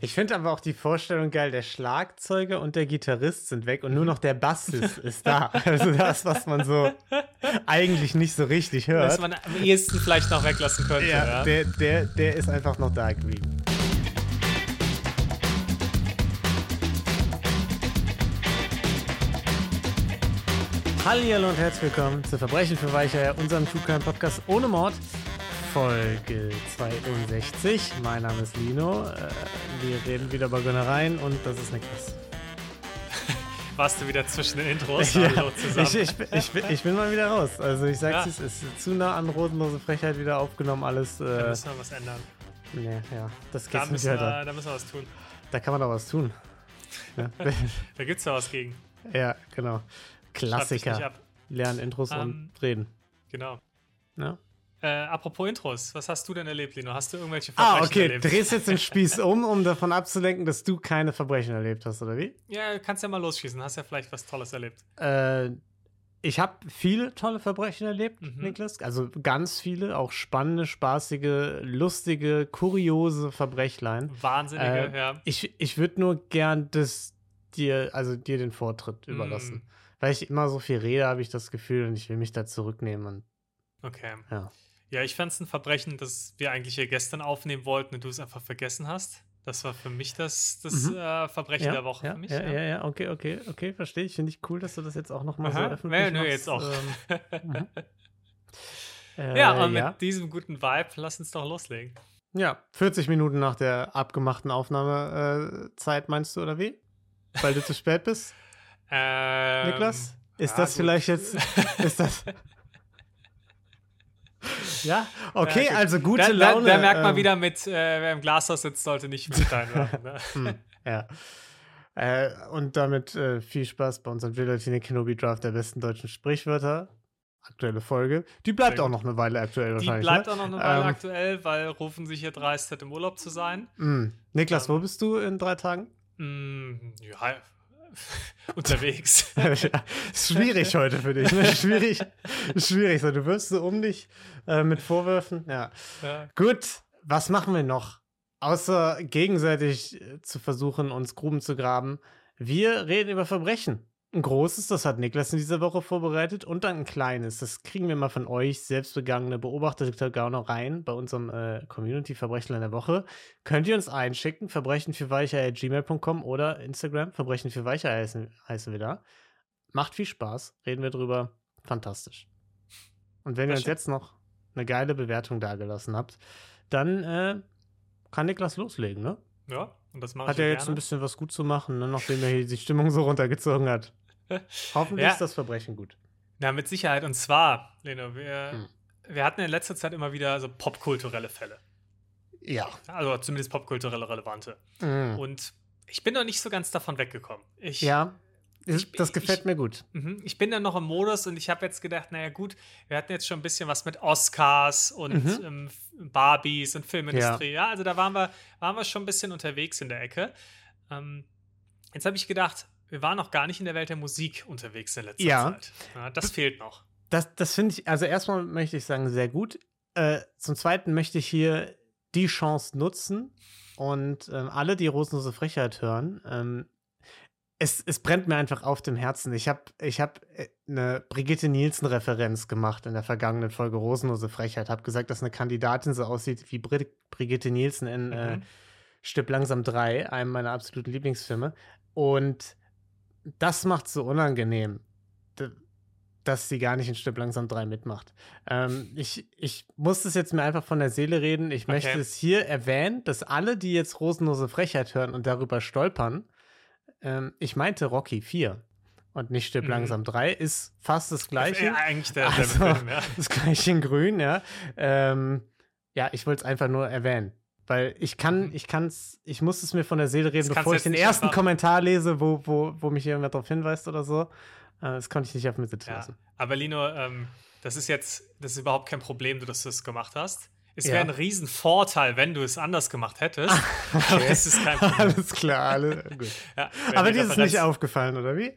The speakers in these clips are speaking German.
Ich finde aber auch die Vorstellung geil, der Schlagzeuger und der Gitarrist sind weg und nur noch der Bassist ist da. Also das, was man so eigentlich nicht so richtig hört. Was man am ehesten vielleicht noch weglassen könnte. Ja, Ja, Der, der, der ist einfach noch da geblieben. Hallo und herzlich willkommen zu Verbrechen für Weicher, unserem True Crime Podcast ohne Mord, Folge 62. Mein Name ist Lino. Äh, Wir reden wieder über Gönnereien und das ist Niklas. Warst du wieder zwischen den Intros? Ja, ich, ich, bin- ich, bin- ich bin mal wieder raus. Also ich sag's, Ja. es ist zu nah an rosenlose Frechheit wieder aufgenommen, alles. da Äh, müssen wir was ändern. nee, ja, das Da geht's nicht wir, da müssen wir was tun. Da kann man doch was tun. Ja, Da gibt's ja was gegen. ja genau. Klassiker. Lernen Intros Ähm, und reden. Genau. Ja? Äh, apropos Intros, was hast du denn erlebt, Lino? Hast du irgendwelche Ah, Verbrechen okay. erlebt? Drehst jetzt den Spieß um, um davon abzulenken, dass du keine Verbrechen erlebt hast, oder wie? Ja, kannst ja mal losschießen. Hast ja vielleicht was Tolles erlebt. Äh, ich habe viele tolle Verbrechen erlebt, Mhm. Niklas. Also ganz viele, auch spannende, spaßige, lustige, kuriose Verbrechlein. Wahnsinnige, Äh, ja. Ich, ich würde nur gern das dir, also dir den Vortritt überlassen. Mm, Weil ich immer so viel rede, habe ich das Gefühl und ich will mich da zurücknehmen. Und, Okay. ja. Ja, ich fand es ein Verbrechen, das wir eigentlich hier gestern aufnehmen wollten und du es einfach vergessen hast. Das war für mich das, das Mhm. äh, Verbrechen ja, der Woche ja, für mich. Ja, ja, ja, okay, okay, okay, verstehe ich. Finde ich cool, dass du das jetzt auch nochmal so öffentlich Ja, nö, machst. jetzt auch. Ähm, mhm. äh, Ja, und mit ja. diesem guten Vibe, lass uns doch loslegen. ja, 40 Minuten nach der abgemachten Aufnahmezeit meinst du, oder wie? Weil du zu spät bist, Ähm, Niklas? Ist das vielleicht jetzt, ist das... ja, okay, Ja, also gute da, Laune. Da, da merkt man ähm, wieder mit, äh, wer im Glashaus sitzt, sollte nicht mit reinwerfen. Ne? Hm, ja. Äh, und damit äh, viel Spaß bei unserem Gelatine Kenobi Draft der besten deutschen Sprichwörter. Aktuelle Folge. Die bleibt auch noch eine Weile aktuell Die wahrscheinlich. bleibt ne? auch noch eine Weile Ähm, aktuell, weil rufen sich hier dreist hat, im Urlaub zu sein. Mm. Niklas, Ähm, wo bist du in drei Tagen? Mm, ja, unterwegs. ja, schwierig heute für dich. Ne? Schwierig. schwierig. So, du wirst so um dich äh, mit Vorwürfen. Ja. ja. Gut, was machen wir noch? Außer gegenseitig äh, zu versuchen, uns Gruben zu graben. Wir reden über Verbrechen. Ein großes, das hat Niklas in dieser Woche vorbereitet, und dann ein kleines. Das kriegen wir mal von euch, selbstbegangene beobachtete Gaunereien, bei unserem äh, Community-Verbrechler der Woche. Könnt ihr uns einschicken, verbrechen für weicher.gmail.com oder Instagram, verbrechen für weicher heißen, heißen wir da. Macht viel Spaß, reden wir drüber. Fantastisch. Und wenn ihr uns jetzt noch eine geile Bewertung dagelassen habt, dann äh, kann Niklas loslegen, ne? ja, und das mache Hat er ja jetzt ein gerne. bisschen was gut zu machen, ne? nachdem er hier die Stimmung so runtergezogen hat. Hoffentlich Ja. ist das Verbrechen gut. Na, mit Sicherheit. Und zwar, Leno, wir, Hm. wir hatten in letzter Zeit immer wieder so popkulturelle Fälle. Ja. Also zumindest popkulturelle relevante. Mhm. Und ich bin noch nicht so ganz davon weggekommen. Ich, Ja, Ich- das gefällt ich- mir gut. Mhm. Ich bin dann noch im Modus und ich habe jetzt gedacht, naja gut, wir hatten jetzt schon ein bisschen was mit Oscars und Mhm. ähm, Barbies und Filmindustrie. Ja. also da waren wir, waren wir schon ein bisschen unterwegs in der Ecke. Ähm, jetzt habe ich gedacht, wir waren noch gar nicht in der Welt der Musik unterwegs in letzter Ja. Zeit. Ja, das fehlt noch. Das, das finde ich, also erstmal möchte ich sagen, sehr gut. Äh, zum Zweiten möchte ich hier die Chance nutzen und ähm, alle, die Rosenlose Frechheit hören, ähm, es, es brennt mir einfach auf dem Herzen. Ich habe ich hab äh, eine Brigitte Nielsen-Referenz gemacht in der vergangenen Folge Rosenlose Frechheit. Habe gesagt, dass eine Kandidatin so aussieht wie Brit Brigitte Nielsen in äh, Mhm. Stipp langsam 3, einem meiner absoluten Lieblingsfilme. Und das macht so unangenehm, dass sie gar nicht in Stipp langsam 3 mitmacht. Ähm, ich, ich muss das jetzt mir einfach von der Seele reden. Ich möchte Okay. es hier erwähnen, dass alle, die jetzt Rosenlose Frechheit hören und darüber stolpern, ähm, ich meinte Rocky 4 und nicht Stipp Mhm. langsam 3, ist fast das gleiche. Äh, eigentlich der Also, Film, ja. Das gleiche in grün, ja. Ähm, ja, ich wollte es einfach nur erwähnen. Weil ich kann, Mhm. ich kann's, ich muss es mir von der Seele reden, Das bevor ich den ersten einfach- Kommentar lese, wo, wo, wo mich jemand darauf hinweist oder so. Äh, das konnte ich nicht auf mir sitzen Ja. lassen. Aber Lino, ähm, das ist jetzt, das ist überhaupt kein Problem, dass du das gemacht hast. Es wäre ein Riesenvorteil, wenn du es anders gemacht hättest. okay. Aber es ist kein Problem. Alles klar, alle, gut. Ja, Aber dir ist es nicht aufgefallen, oder wie?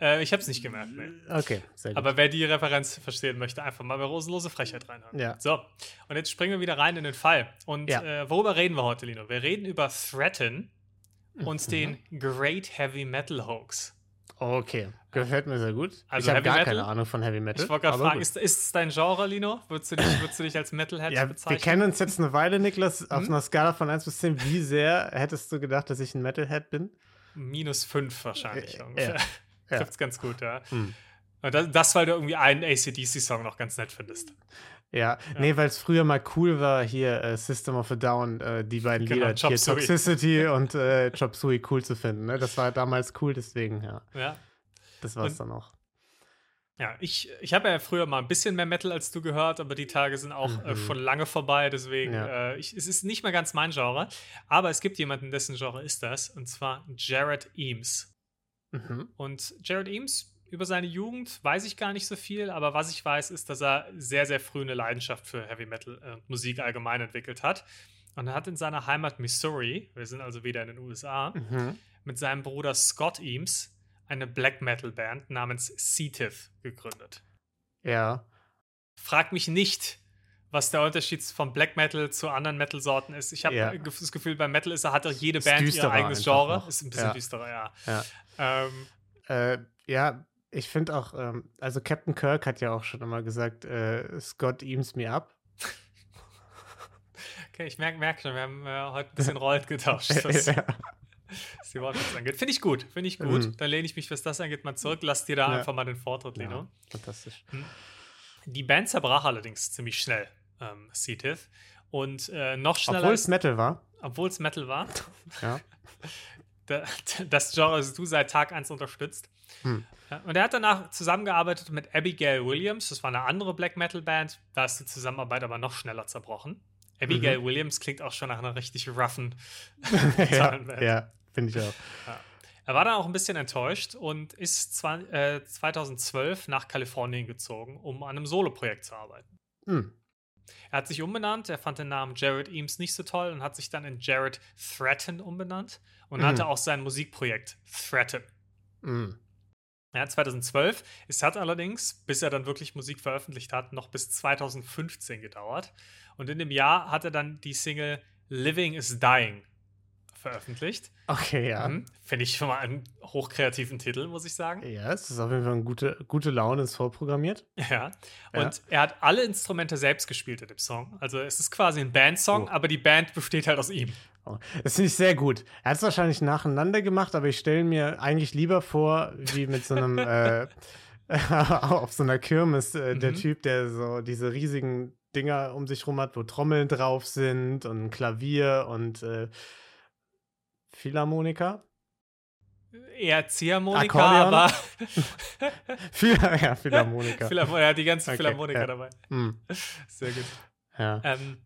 Äh, ich habe es nicht gemerkt, nee. Okay, sehr gut. Aber wer die Referenz verstehen möchte, einfach mal bei Rosenlose Frechheit reinhören. Ja. So, und jetzt springen wir wieder rein in den Fall. Und ja. äh, worüber reden wir heute, Lino? Wir reden über Threaten und mhm. den Great Heavy Metal Hoax. Okay, gefällt mir sehr gut. Also ich habe gar Metal? keine Ahnung von Heavy Metal. Ich wollte gerade fragen, ist, ist es dein Genre, Lino? Würdest du dich, würdest du dich als Metalhead ja, bezeichnen? Wir kennen uns jetzt eine Weile, Niklas. Hm? Auf einer Skala von 1 bis 10, wie sehr hättest du gedacht, dass ich ein Metalhead bin? Minus 5 wahrscheinlich. Äh, ungefähr. Ja. Trifft's ganz gut, ja. Hm. Das, das, weil du irgendwie einen ACDC-Song noch ganz nett findest. Ja, ja. nee, weil es früher mal cool war, hier äh, System of a Down, äh, die beiden genau, Lieder, hier Toxicity und äh, Chop Suey cool zu finden. Ne? Das war damals cool, deswegen, ja. Ja. Das war es dann auch. Ja, ich, ich habe ja früher mal ein bisschen mehr Metal als du gehört, aber die Tage sind auch äh, mhm. äh, schon lange vorbei, deswegen ja. äh, ich, es ist nicht mehr ganz mein Genre. Aber es gibt jemanden, dessen Genre ist das, und zwar Jared Eames. Mhm. Und Jared Eames über seine Jugend weiß ich gar nicht so viel, aber was ich weiß, ist, dass er sehr, sehr früh eine Leidenschaft für Heavy Metal äh, Musik allgemein entwickelt hat. Und er hat in seiner Heimat Missouri, wir sind also wieder in den USA, mhm. mit seinem Bruder Scott Eames eine Black Metal Band namens Seative gegründet. Ja. Frag mich nicht, was der Unterschied von Black Metal zu anderen Metal-Sorten ist. Ich habe ja. das Gefühl, bei Metal ist, hat jede Band ihr eigenes Genre. Noch. Ist ein bisschen ja. düsterer, ja. Ja, ähm, äh, ja ich finde auch, ähm, also Captain Kirk hat ja auch schon immer gesagt, äh, Scott eames me up. okay, ich merke merk schon, wir haben äh, heute ein bisschen Rollt getauscht. Was, ja. was die Wortwitz angeht. Finde ich gut, finde ich gut. Mhm. Dann lehne ich mich, was das angeht, mal zurück. Lass dir da ja. einfach mal den Vortritt, Lino. Ja, fantastisch. Hm. Die Band zerbrach allerdings ziemlich schnell, ähm, Seative. Und äh, noch schneller. Obwohl es Metal war. Obwohl es Metal war. Ja. das Genre, das du seit Tag 1 unterstützt. Hm. Und er hat danach zusammengearbeitet mit Abigail Williams, das war eine andere Black Metal Band. Da ist die Zusammenarbeit aber noch schneller zerbrochen. Abigail mhm. Williams klingt auch schon nach einer richtig roughen ja, ja finde ich auch. Ja. Er war dann auch ein bisschen enttäuscht und ist zwei, äh, 2012 nach Kalifornien gezogen, um an einem Soloprojekt zu arbeiten. Mhm. Er hat sich umbenannt, er fand den Namen Jared Eames nicht so toll und hat sich dann in Jared Threaten umbenannt und mhm. hatte auch sein Musikprojekt Threaten. Mhm. Ja, 2012. Es hat allerdings, bis er dann wirklich Musik veröffentlicht hat, noch bis 2015 gedauert. Und in dem Jahr hat er dann die Single Living is Dying veröffentlicht. Okay, ja. Mhm. Finde ich schon mal einen hochkreativen Titel, muss ich sagen. Ja, es ist auf jeden Fall eine gute, gute Laune, ist vorprogrammiert. Ja. Und ja. er hat alle Instrumente selbst gespielt in dem Song. Also es ist quasi ein Bandsong, oh. aber die Band besteht halt aus ihm. Das finde ich sehr gut. Er hat es wahrscheinlich nacheinander gemacht, aber ich stelle mir eigentlich lieber vor, wie mit so einem äh, auf so einer Kirmes, äh, der mhm. Typ, der so diese riesigen Dinger um sich rum hat, wo Trommeln drauf sind und ein Klavier und äh, Philharmonika. Eher Ziehharmonika, aber. Phil ja, Philharmonika. Philharmonika, die ganzen okay, Philharmoniker ja. dabei. Hm. Sehr gut. Ja. Ähm,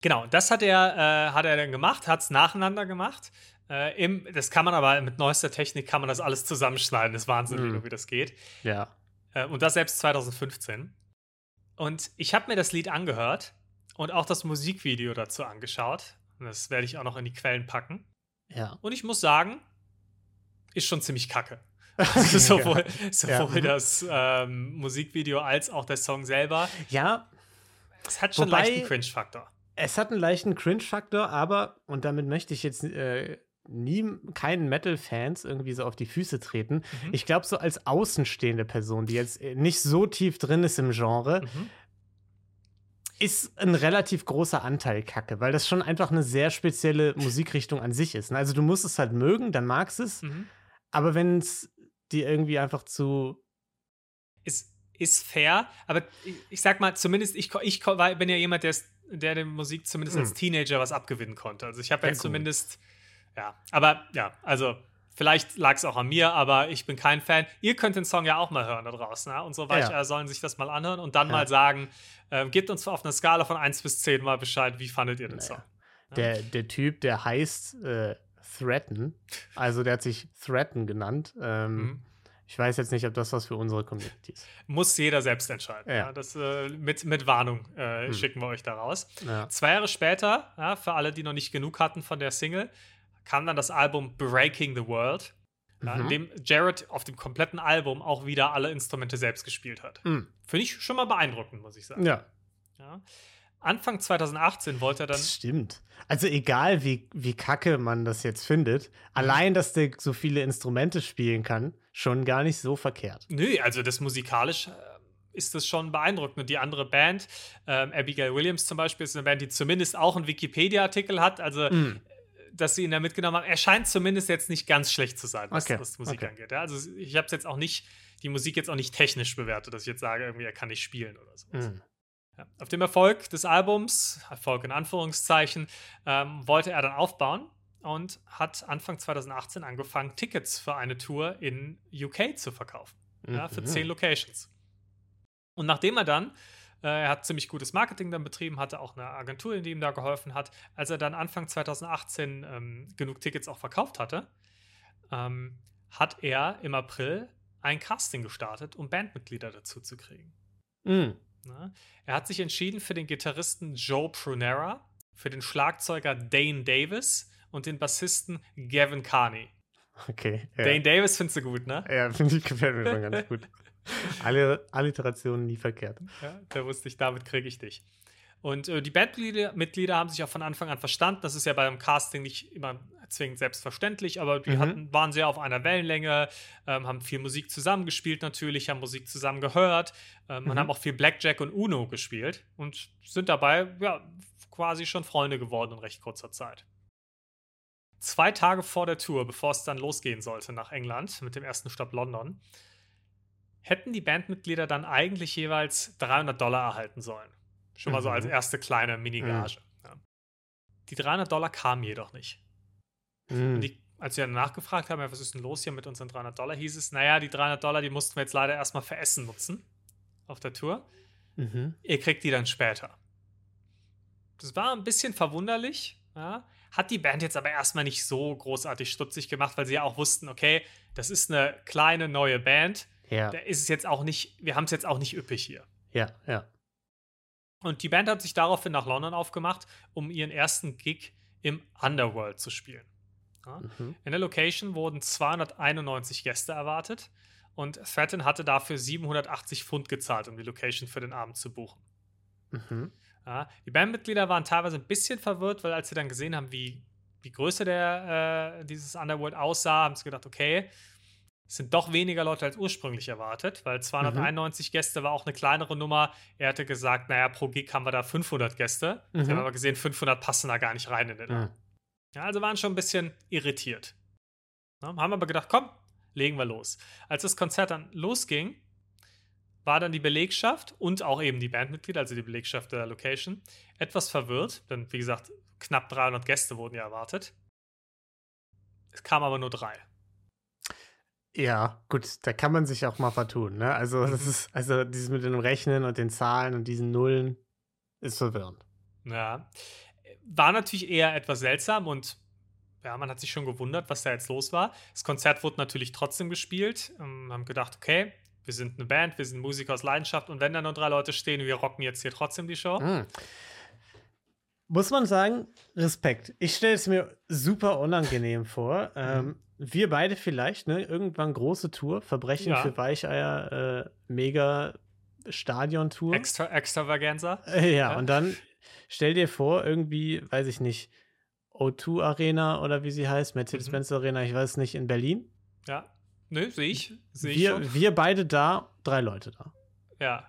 genau, das hat er, äh, hat er dann gemacht, hat es nacheinander gemacht. Äh, im, das kann man aber mit neuester Technik kann man das alles zusammenschneiden. Das ist Wahnsinn, mhm. wie das geht. Ja. Äh, und das selbst 2015. Und ich habe mir das Lied angehört und auch das Musikvideo dazu angeschaut. Das werde ich auch noch in die Quellen packen. Ja. Und ich muss sagen, ist schon ziemlich kacke. Also sowohl, sowohl ja. das ähm, Musikvideo als auch der Song selber. Ja. Es hat schon Wobei, einen leichten Cringe-Faktor. Es hat einen leichten Cringe-Faktor, aber, und damit möchte ich jetzt äh, nie keinen Metal-Fans irgendwie so auf die Füße treten. Mhm. Ich glaube, so als außenstehende Person, die jetzt nicht so tief drin ist im Genre, mhm ist ein relativ großer Anteil Kacke, weil das schon einfach eine sehr spezielle Musikrichtung an sich ist. Ne? Also du musst es halt mögen, dann magst du es. Mhm. Aber wenn es dir irgendwie einfach zu. Ist, ist fair, aber ich, ich sag mal, zumindest ich, ich bin ja jemand, der, der der Musik zumindest mhm. als Teenager was abgewinnen konnte. Also ich habe ja zumindest. Ja, aber ja, also Vielleicht lag es auch an mir, aber ich bin kein Fan. Ihr könnt den Song ja auch mal hören da draußen. Ja? Unsere Weicher ja. sollen sich das mal anhören und dann ja. mal sagen, äh, gebt uns auf einer Skala von 1 bis 10 mal Bescheid, wie fandet ihr den naja. Song? Der, der Typ, der heißt äh, Threaten, also der hat sich Threaten genannt. Ähm, mhm. Ich weiß jetzt nicht, ob das was für unsere Community ist. Muss jeder selbst entscheiden. Ja. ja das, äh, mit, mit Warnung äh, hm. schicken wir euch da raus. Ja. Zwei Jahre später, ja, für alle, die noch nicht genug hatten von der Single, kam dann das Album Breaking the World, mhm. in dem Jared auf dem kompletten Album auch wieder alle Instrumente selbst gespielt hat. Mhm. Finde ich schon mal beeindruckend, muss ich sagen. Ja. Anfang 2018 wollte er dann. Das stimmt. Also egal, wie, wie kacke man das jetzt findet, mhm. allein, dass der so viele Instrumente spielen kann, schon gar nicht so verkehrt. Nö, also das musikalisch äh, ist das schon beeindruckend. Und die andere Band, ähm, Abigail Williams zum Beispiel, ist eine Band, die zumindest auch einen Wikipedia-Artikel hat. Also mm dass sie ihn da mitgenommen haben. Er scheint zumindest jetzt nicht ganz schlecht zu sein, was, okay. was Musik okay. angeht. Ja, also ich habe es jetzt auch nicht, die Musik jetzt auch nicht technisch bewertet, dass ich jetzt sage, irgendwie er kann nicht spielen oder so. Mm. Ja. Auf dem Erfolg des Albums, Erfolg in Anführungszeichen, ähm, wollte er dann aufbauen und hat Anfang 2018 angefangen, Tickets für eine Tour in UK zu verkaufen. Mhm. Ja, für zehn Locations. Und nachdem er dann, äh, er hat ziemlich gutes Marketing dann betrieben, hatte auch eine Agentur, die ihm da geholfen hat, als er dann Anfang 2018 ähm, genug Tickets auch verkauft hatte, ähm, hat er im April ein Casting gestartet, um Bandmitglieder dazu zu kriegen. Mhm. Na, er hat sich entschieden für den Gitarristen Joe Prunera, für den Schlagzeuger Dane Davis und den Bassisten Gavin Carney. Okay. Ja. Dane Davis findest du gut, ne? Ja, finde ich gefällt mir schon ganz gut. Alle Alliterationen nie verkehrt. Ja, da wusste ich, damit kriege ich dich. Und äh, die Bandmitglieder haben sich auch von Anfang an verstanden. Das ist ja beim Casting nicht immer zwingend selbstverständlich, aber die mhm. hatten, waren sehr auf einer Wellenlänge, ähm, haben viel Musik zusammengespielt natürlich, haben Musik zusammen gehört ähm, mhm. und haben auch viel Blackjack und Uno gespielt und sind dabei ja quasi schon Freunde geworden in recht kurzer Zeit. Zwei Tage vor der Tour, bevor es dann losgehen sollte nach England mit dem ersten Stopp London, hätten die Bandmitglieder dann eigentlich jeweils 300 Dollar erhalten sollen. Schon mal so als mhm. erste kleine Minigage. Mhm. Ja. Die 300 Dollar kamen jedoch nicht. Mhm. Und die, als wir dann nachgefragt haben, ja, was ist denn los hier mit unseren 300 Dollar, hieß es, naja, die 300 Dollar, die mussten wir jetzt leider erstmal für Essen nutzen auf der Tour. Mhm. Ihr kriegt die dann später. Das war ein bisschen verwunderlich. Ja. Hat die Band jetzt aber erstmal nicht so großartig stutzig gemacht, weil sie ja auch wussten, okay, das ist eine kleine neue Band. Ja. Da ist es jetzt auch nicht, wir haben es jetzt auch nicht üppig hier. Ja, ja. Und die Band hat sich daraufhin nach London aufgemacht, um ihren ersten Gig im Underworld zu spielen. Ja. Mhm. In der Location wurden 291 Gäste erwartet und Threaten hatte dafür 780 Pfund gezahlt, um die Location für den Abend zu buchen. Mhm. Ja. Die Bandmitglieder waren teilweise ein bisschen verwirrt, weil als sie dann gesehen haben, wie, wie größer der, äh, dieses Underworld aussah, haben sie gedacht, okay, es sind doch weniger Leute als ursprünglich erwartet, weil 291 mhm. Gäste war auch eine kleinere Nummer. Er hatte gesagt, naja, pro Gig haben wir da 500 Gäste. Mhm. Sie haben aber gesehen, 500 passen da gar nicht rein in den mhm. Ja, also waren schon ein bisschen irritiert. Ja, haben aber gedacht, komm, legen wir los. Als das Konzert dann losging, war dann die Belegschaft und auch eben die Bandmitglieder, also die Belegschaft der Location, etwas verwirrt, denn wie gesagt, knapp 300 Gäste wurden ja erwartet. Es kamen aber nur drei. Ja, gut, da kann man sich auch mal vertun. Ne? Also, das mhm. ist, also dieses mit dem Rechnen und den Zahlen und diesen Nullen ist verwirrend. Ja. War natürlich eher etwas seltsam und ja, man hat sich schon gewundert, was da jetzt los war. Das Konzert wurde natürlich trotzdem gespielt. Wir ähm, haben gedacht, okay, wir sind eine Band, wir sind Musiker aus Leidenschaft und wenn da nur drei Leute stehen, wir rocken jetzt hier trotzdem die Show. Mhm. Muss man sagen, Respekt. Ich stelle es mir super unangenehm vor. Ähm, mhm wir beide vielleicht, ne? Irgendwann große Tour, Verbrechen ja. für Weicheier, äh, mega Stadion-Tour. Extra, Extravaganza. Äh, ja, ja, und dann stell dir vor, irgendwie, weiß ich nicht, O2 Arena oder wie sie heißt, Mercedes-Benz mhm. Arena, ich weiß nicht, in Berlin. Ja. Nö, sehe ich. Seh wir, ich wir beide da, drei Leute da. Ja.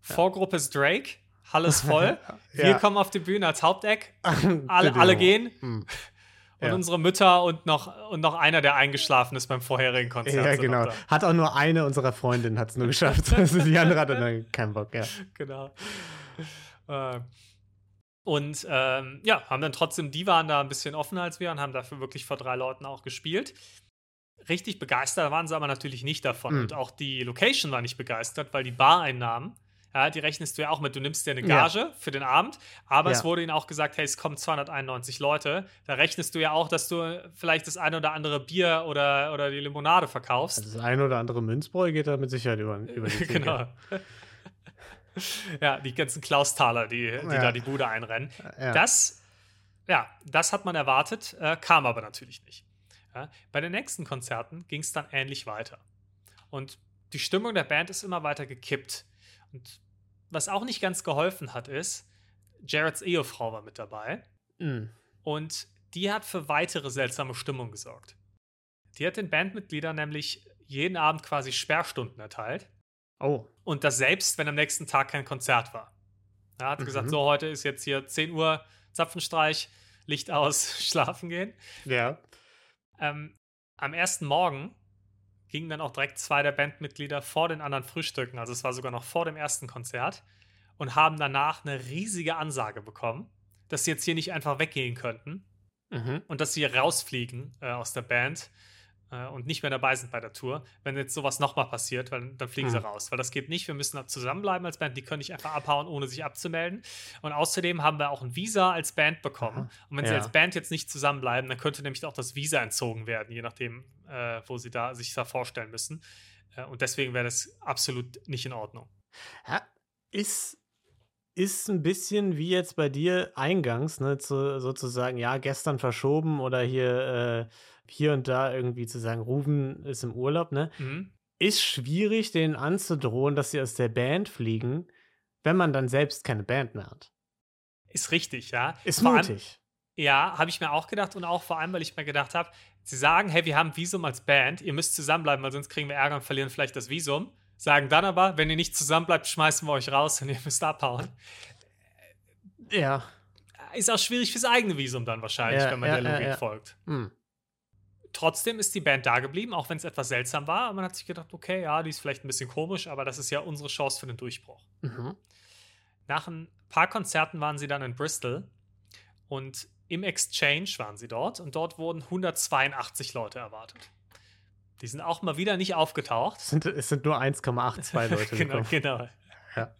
Vorgruppe ist Drake, Halle ist voll. Wir kommen auf die Bühne als Haupteck. alle, alle gehen. Mhm. Und ja. unsere Mütter und noch, und noch einer, der eingeschlafen ist beim vorherigen Konzert. Ja, genau. Hat auch nur eine unserer Freundinnen hat es nur geschafft. also die andere hat dann keinen Bock, ja. Genau. Äh, und ähm, ja, haben dann trotzdem, die waren da ein bisschen offener als wir und haben dafür wirklich vor drei Leuten auch gespielt. Richtig begeistert waren sie aber natürlich nicht davon. Mhm. Und auch die Location war nicht begeistert, weil die Bareinnahmen Ja, die rechnest du ja auch mit. Du nimmst dir eine Gage ja. für den Abend, aber ja. es wurde ihnen auch gesagt, hey, es kommen 291 Leute. Da rechnest du ja auch, dass du vielleicht das eine oder andere Bier oder, oder die Limonade verkaufst. Also das eine oder andere Münzbräu geht da mit Sicherheit über, über die Theke. Genau. ja, die ganzen Klausthaler, die, die ja. da die Bude einrennen. Das, ja, das hat man erwartet, äh, kam aber natürlich nicht. Bei den nächsten Konzerten ging es dann ähnlich weiter. Und die Stimmung der Band ist immer weiter gekippt. Und was auch nicht ganz geholfen hat, ist, Jareds Ehefrau war mit dabei. Mhm. Und die hat für weitere seltsame Stimmung gesorgt. Die hat den Bandmitgliedern nämlich jeden Abend quasi Sperrstunden erteilt. Oh. Und das selbst, wenn am nächsten Tag kein Konzert war. Er hat mhm. gesagt, so, heute ist jetzt hier 10 Uhr Zapfenstreich, Licht aus, schlafen gehen. Ja. Ähm, am ersten Morgen gingen dann auch direkt zwei der Bandmitglieder vor den anderen Frühstücken, also es war sogar noch vor dem ersten Konzert, und haben danach eine riesige Ansage bekommen, dass sie jetzt hier nicht einfach weggehen könnten mhm. und dass sie rausfliegen äh, aus der Band äh, und nicht mehr dabei sind bei der Tour, wenn jetzt sowas nochmal passiert, weil, dann fliegen mhm. sie raus. Weil das geht nicht. Wir müssen zusammenbleiben als Band. Die können nicht einfach abhauen, ohne sich abzumelden. Und außerdem haben wir auch ein Visa als Band bekommen. Aha. Und wenn ja. sie als Band jetzt nicht zusammenbleiben, dann könnte nämlich auch das Visa entzogen werden, je nachdem, äh, wo sie da sich da vorstellen müssen. Äh, und deswegen wäre das absolut nicht in Ordnung. Ja, ist ist ein bisschen wie jetzt bei dir eingangs, ne, zu, sozusagen, ja, gestern verschoben oder hier äh, hier und da irgendwie zu sagen, Ruben ist im Urlaub, ne? Mhm. Ist schwierig, denen anzudrohen, dass sie aus der Band fliegen, wenn man dann selbst keine Band mehr hat. Ist richtig, ja. Ist vor mutig. Allem, ja, habe ich mir auch gedacht und auch vor allem, weil ich mir gedacht habe, sie sagen, hey, wir haben Visum als Band, ihr müsst zusammenbleiben, weil sonst kriegen wir Ärger und verlieren vielleicht das Visum. Sagen dann aber, wenn ihr nicht zusammenbleibt, schmeißen wir euch raus und ihr müsst abhauen. Ja. Ist auch schwierig fürs eigene Visum dann wahrscheinlich, ja, wenn man ja, der Logik ja, folgt. Hm. Trotzdem ist die Band da geblieben, auch wenn es etwas seltsam war. Man hat sich gedacht, okay, ja, die ist vielleicht ein bisschen komisch, aber das ist ja unsere Chance für den Durchbruch. Mhm. Nach ein paar Konzerten waren sie dann in Bristol und im Exchange waren sie dort und dort wurden 182 Leute erwartet. Die sind auch mal wieder nicht aufgetaucht. Es sind, es sind nur 1,82 Leute. genau, genau. Ja.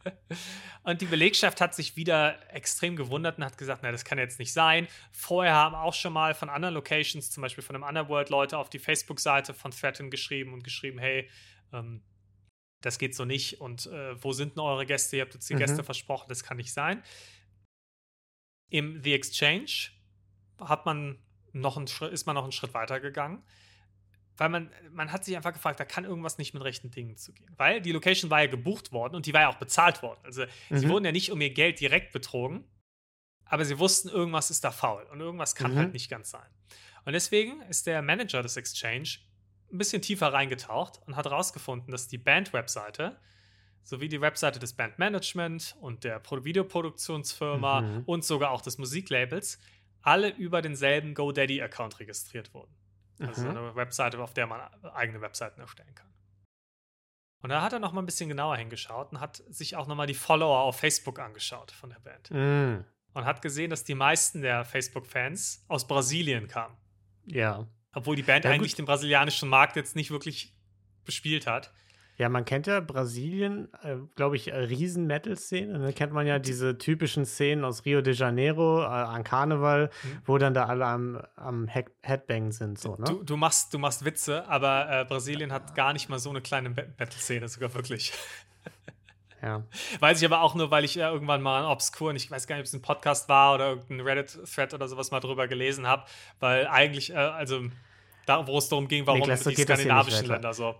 Und die Belegschaft hat sich wieder extrem gewundert und hat gesagt, na, das kann jetzt nicht sein. Vorher haben auch schon mal von anderen Locations, zum Beispiel von einem Underworld, Leute auf die Facebook-Seite von Threaten geschrieben und geschrieben, hey, ähm, das geht so nicht und äh, wo sind denn eure Gäste? Ihr habt uns die mhm. Gäste versprochen, das kann nicht sein. Im The Exchange hat man noch einen Schritt, ist man noch einen Schritt weiter gegangen weil man, man hat sich einfach gefragt, da kann irgendwas nicht mit rechten Dingen zugehen. Weil die Location war ja gebucht worden und die war ja auch bezahlt worden. Also mhm. sie wurden ja nicht um ihr Geld direkt betrogen, aber sie wussten, irgendwas ist da faul und irgendwas kann mhm. halt nicht ganz sein. Und deswegen ist der Manager des Exchange ein bisschen tiefer reingetaucht und hat herausgefunden, dass die Band-Webseite sowie die Webseite des Bandmanagement und der Videoproduktionsfirma mhm. und sogar auch des Musiklabels alle über denselben GoDaddy-Account registriert wurden. Also mhm. eine Webseite, auf der man eigene Webseiten erstellen kann. Und da hat er noch mal ein bisschen genauer hingeschaut und hat sich auch noch mal die Follower auf Facebook angeschaut von der Band. Mhm. Und hat gesehen, dass die meisten der Facebook-Fans aus Brasilien kamen. Ja. Obwohl die Band ja, eigentlich den brasilianischen Markt jetzt nicht wirklich bespielt hat. Ja, man kennt ja Brasilien, äh, glaube ich, äh, riesen Metal-Szene. Dann kennt man ja diese typischen Szenen aus Rio de Janeiro äh, an Karneval, mhm. wo dann da alle am, am Headbang sind. So, ne? du, du, machst, du machst Witze, aber äh, Brasilien hat gar nicht mal so eine kleine Metal-Szene, sogar wirklich. Ja. Weiß ich aber auch nur, weil ich ja irgendwann mal einen obskuren, ich weiß gar nicht, ob es ein Podcast war oder irgendein Reddit-Thread oder sowas mal drüber gelesen habe, weil eigentlich, äh, also da, wo es darum ging, warum Niklas, die skandinavischen Länder so.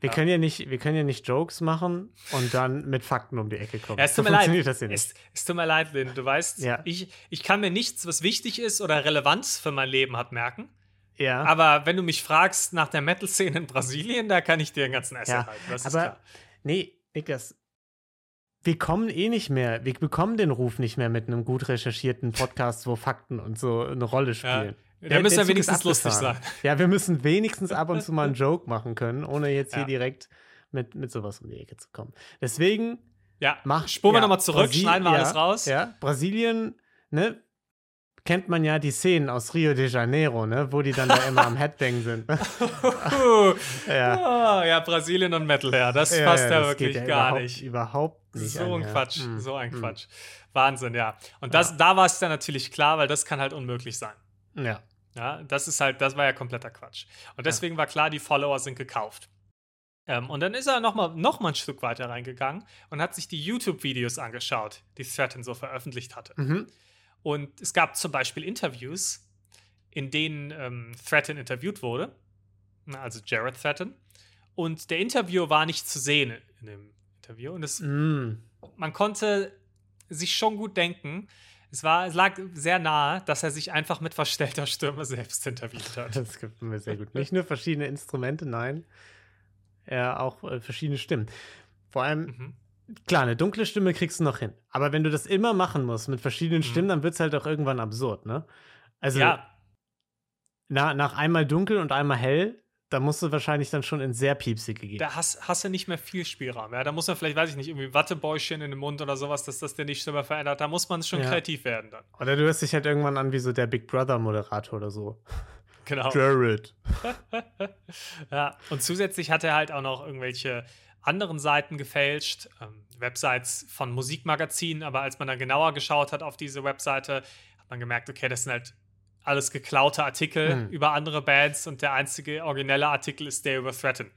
Wir, ja. können ja nicht, wir können ja nicht Jokes machen und dann mit Fakten um die Ecke kommen. Ja, es tut so mir leid. Das ja nicht. Es, es, tut mir leid, Lynn. Du weißt, ja. ich, ich kann mir nichts, was wichtig ist oder Relevanz für mein Leben hat, merken. Ja. Aber wenn du mich fragst nach der Metal-Szene in Brasilien, da kann ich dir den ganzen Essen ja. halten. Das aber, klar. Nee, Niklas, wir kommen eh nicht mehr, wir bekommen den Ruf nicht mehr mit einem gut recherchierten Podcast, wo Fakten und so eine Rolle spielen. Ja. Der, der müssen ja wenigstens lustig sein. Ja, wir müssen wenigstens ab und zu mal einen Joke machen können, ohne jetzt ja. hier direkt mit, mit sowas um die Ecke zu kommen. Deswegen. Ja, mach, spuren wir ja, nochmal zurück, Brasil schneiden wir ja, alles raus. Ja, Brasilien, ne? kennt man ja die Szenen aus Rio de Janeiro, ne? wo die dann da immer am Headbang sind. ja. Oh, ja, Brasilien und Metal, ja, das ja, passt ja, ja wirklich gar überhaupt, nicht. Überhaupt nicht. So ein Quatsch, hm. so ein hm. Quatsch. Wahnsinn, ja. Und das, da war es dann natürlich klar, weil das kann halt unmöglich sein. Ja. Ja, das ist halt, das war ja kompletter Quatsch. Und deswegen war klar, die Follower sind gekauft. Ähm, und dann ist er nochmal noch mal ein Stück weiter reingegangen und hat sich die YouTube-Videos angeschaut, die Threaten so veröffentlicht hatte. Mhm. Und es gab zum Beispiel Interviews, in denen ähm, Threaten interviewt wurde, also Jared Threaten. Und der Interviewer war nicht zu sehen in dem Interview. Und es, mm. man konnte sich schon gut denken, es, war, es lag sehr nahe, dass er sich einfach mit verstellter Stimme selbst interviewt hat. Das gibt mir sehr gut. Nicht nur verschiedene Instrumente, nein, ja, auch äh, verschiedene Stimmen. Vor allem, mhm. klar, eine dunkle Stimme kriegst du noch hin. Aber wenn du das immer machen musst mit verschiedenen mhm. Stimmen, dann wird es halt auch irgendwann absurd, ne? Also, ja. na, nach einmal dunkel und einmal hell da musst du wahrscheinlich dann schon in sehr piepsige gehen. Da hast, hast du nicht mehr viel Spielraum. Ja? Da muss man vielleicht, weiß ich nicht, irgendwie Wattebäuschen in den Mund oder sowas, dass das dir die Stimme verändert. Da muss man schon ja. kreativ werden dann. Oder du hörst dich halt irgendwann an wie so der Big Brother-Moderator oder so. Genau. Jared. ja, und zusätzlich hat er halt auch noch irgendwelche anderen Seiten gefälscht, ähm, Websites von Musikmagazinen, aber als man dann genauer geschaut hat auf diese Webseite, hat man gemerkt, okay, das sind halt alles geklaute Artikel mhm. über andere Bands und der einzige originelle Artikel ist der über Threaten.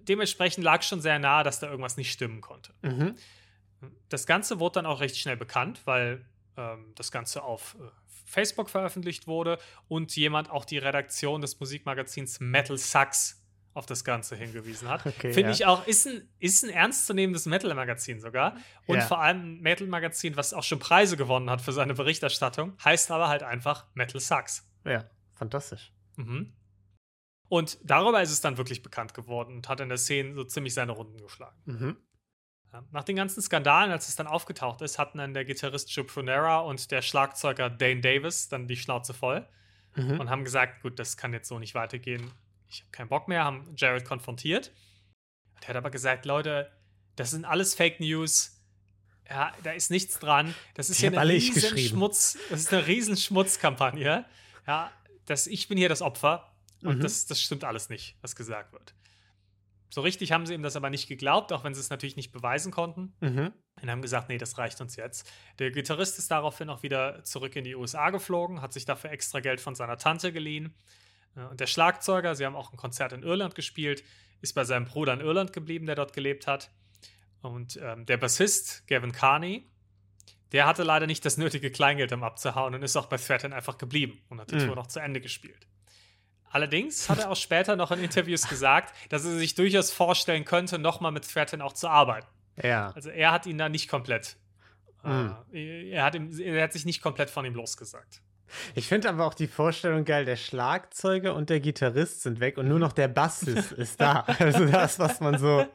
Dementsprechend lag schon sehr nahe, dass da irgendwas nicht stimmen konnte. Mhm. Das Ganze wurde dann auch recht schnell bekannt, weil ähm, das Ganze auf äh, Facebook veröffentlicht wurde und jemand auch die Redaktion des Musikmagazins Metal Sucks auf das Ganze hingewiesen hat. Okay, Finde ja. ich auch, ist ein, ist ein ernstzunehmendes Metal-Magazin sogar. Und ja. vor allem ein Metal-Magazin, was auch schon Preise gewonnen hat für seine Berichterstattung, heißt aber halt einfach Metal Sucks. Ja, fantastisch. Mhm. Und darüber ist es dann wirklich bekannt geworden und hat in der Szene so ziemlich seine Runden geschlagen. Mhm. Ja, nach den ganzen Skandalen, als es dann aufgetaucht ist, hatten dann der Gitarrist Joe Prunera und der Schlagzeuger Dane Davis dann die Schnauze voll mhm. und haben gesagt, gut, das kann jetzt so nicht weitergehen ich habe keinen Bock mehr, haben Jared konfrontiert. Der hat aber gesagt, Leute, das sind alles Fake News. Ja, da ist nichts dran. Das ist ja eine riesen Schmutz, das ist eine riesen Schmutzkampagne. Ja, das, ich bin hier das Opfer und mhm. das, das stimmt alles nicht, was gesagt wird. So richtig haben sie ihm das aber nicht geglaubt, auch wenn sie es natürlich nicht beweisen konnten. Mhm. Und haben gesagt, nee, das reicht uns jetzt. Der Gitarrist ist daraufhin auch wieder zurück in die USA geflogen, hat sich dafür extra Geld von seiner Tante geliehen und der Schlagzeuger, sie haben auch ein Konzert in Irland gespielt, ist bei seinem Bruder in Irland geblieben, der dort gelebt hat. Und ähm, der Bassist, Gavin Carney, der hatte leider nicht das nötige Kleingeld, um abzuhauen und ist auch bei Threaten einfach geblieben und hat die mhm. Tour noch zu Ende gespielt. Allerdings hat er auch später noch in Interviews gesagt, dass er sich durchaus vorstellen könnte, nochmal mit Threaten auch zu arbeiten. Ja. Also er hat ihn da nicht komplett. Mhm. Äh, er, hat ihm, er hat sich nicht komplett von ihm losgesagt. Ich finde aber auch die Vorstellung geil, der Schlagzeuger und der Gitarrist sind weg und nur noch der Bassist ist da. Also das, was man so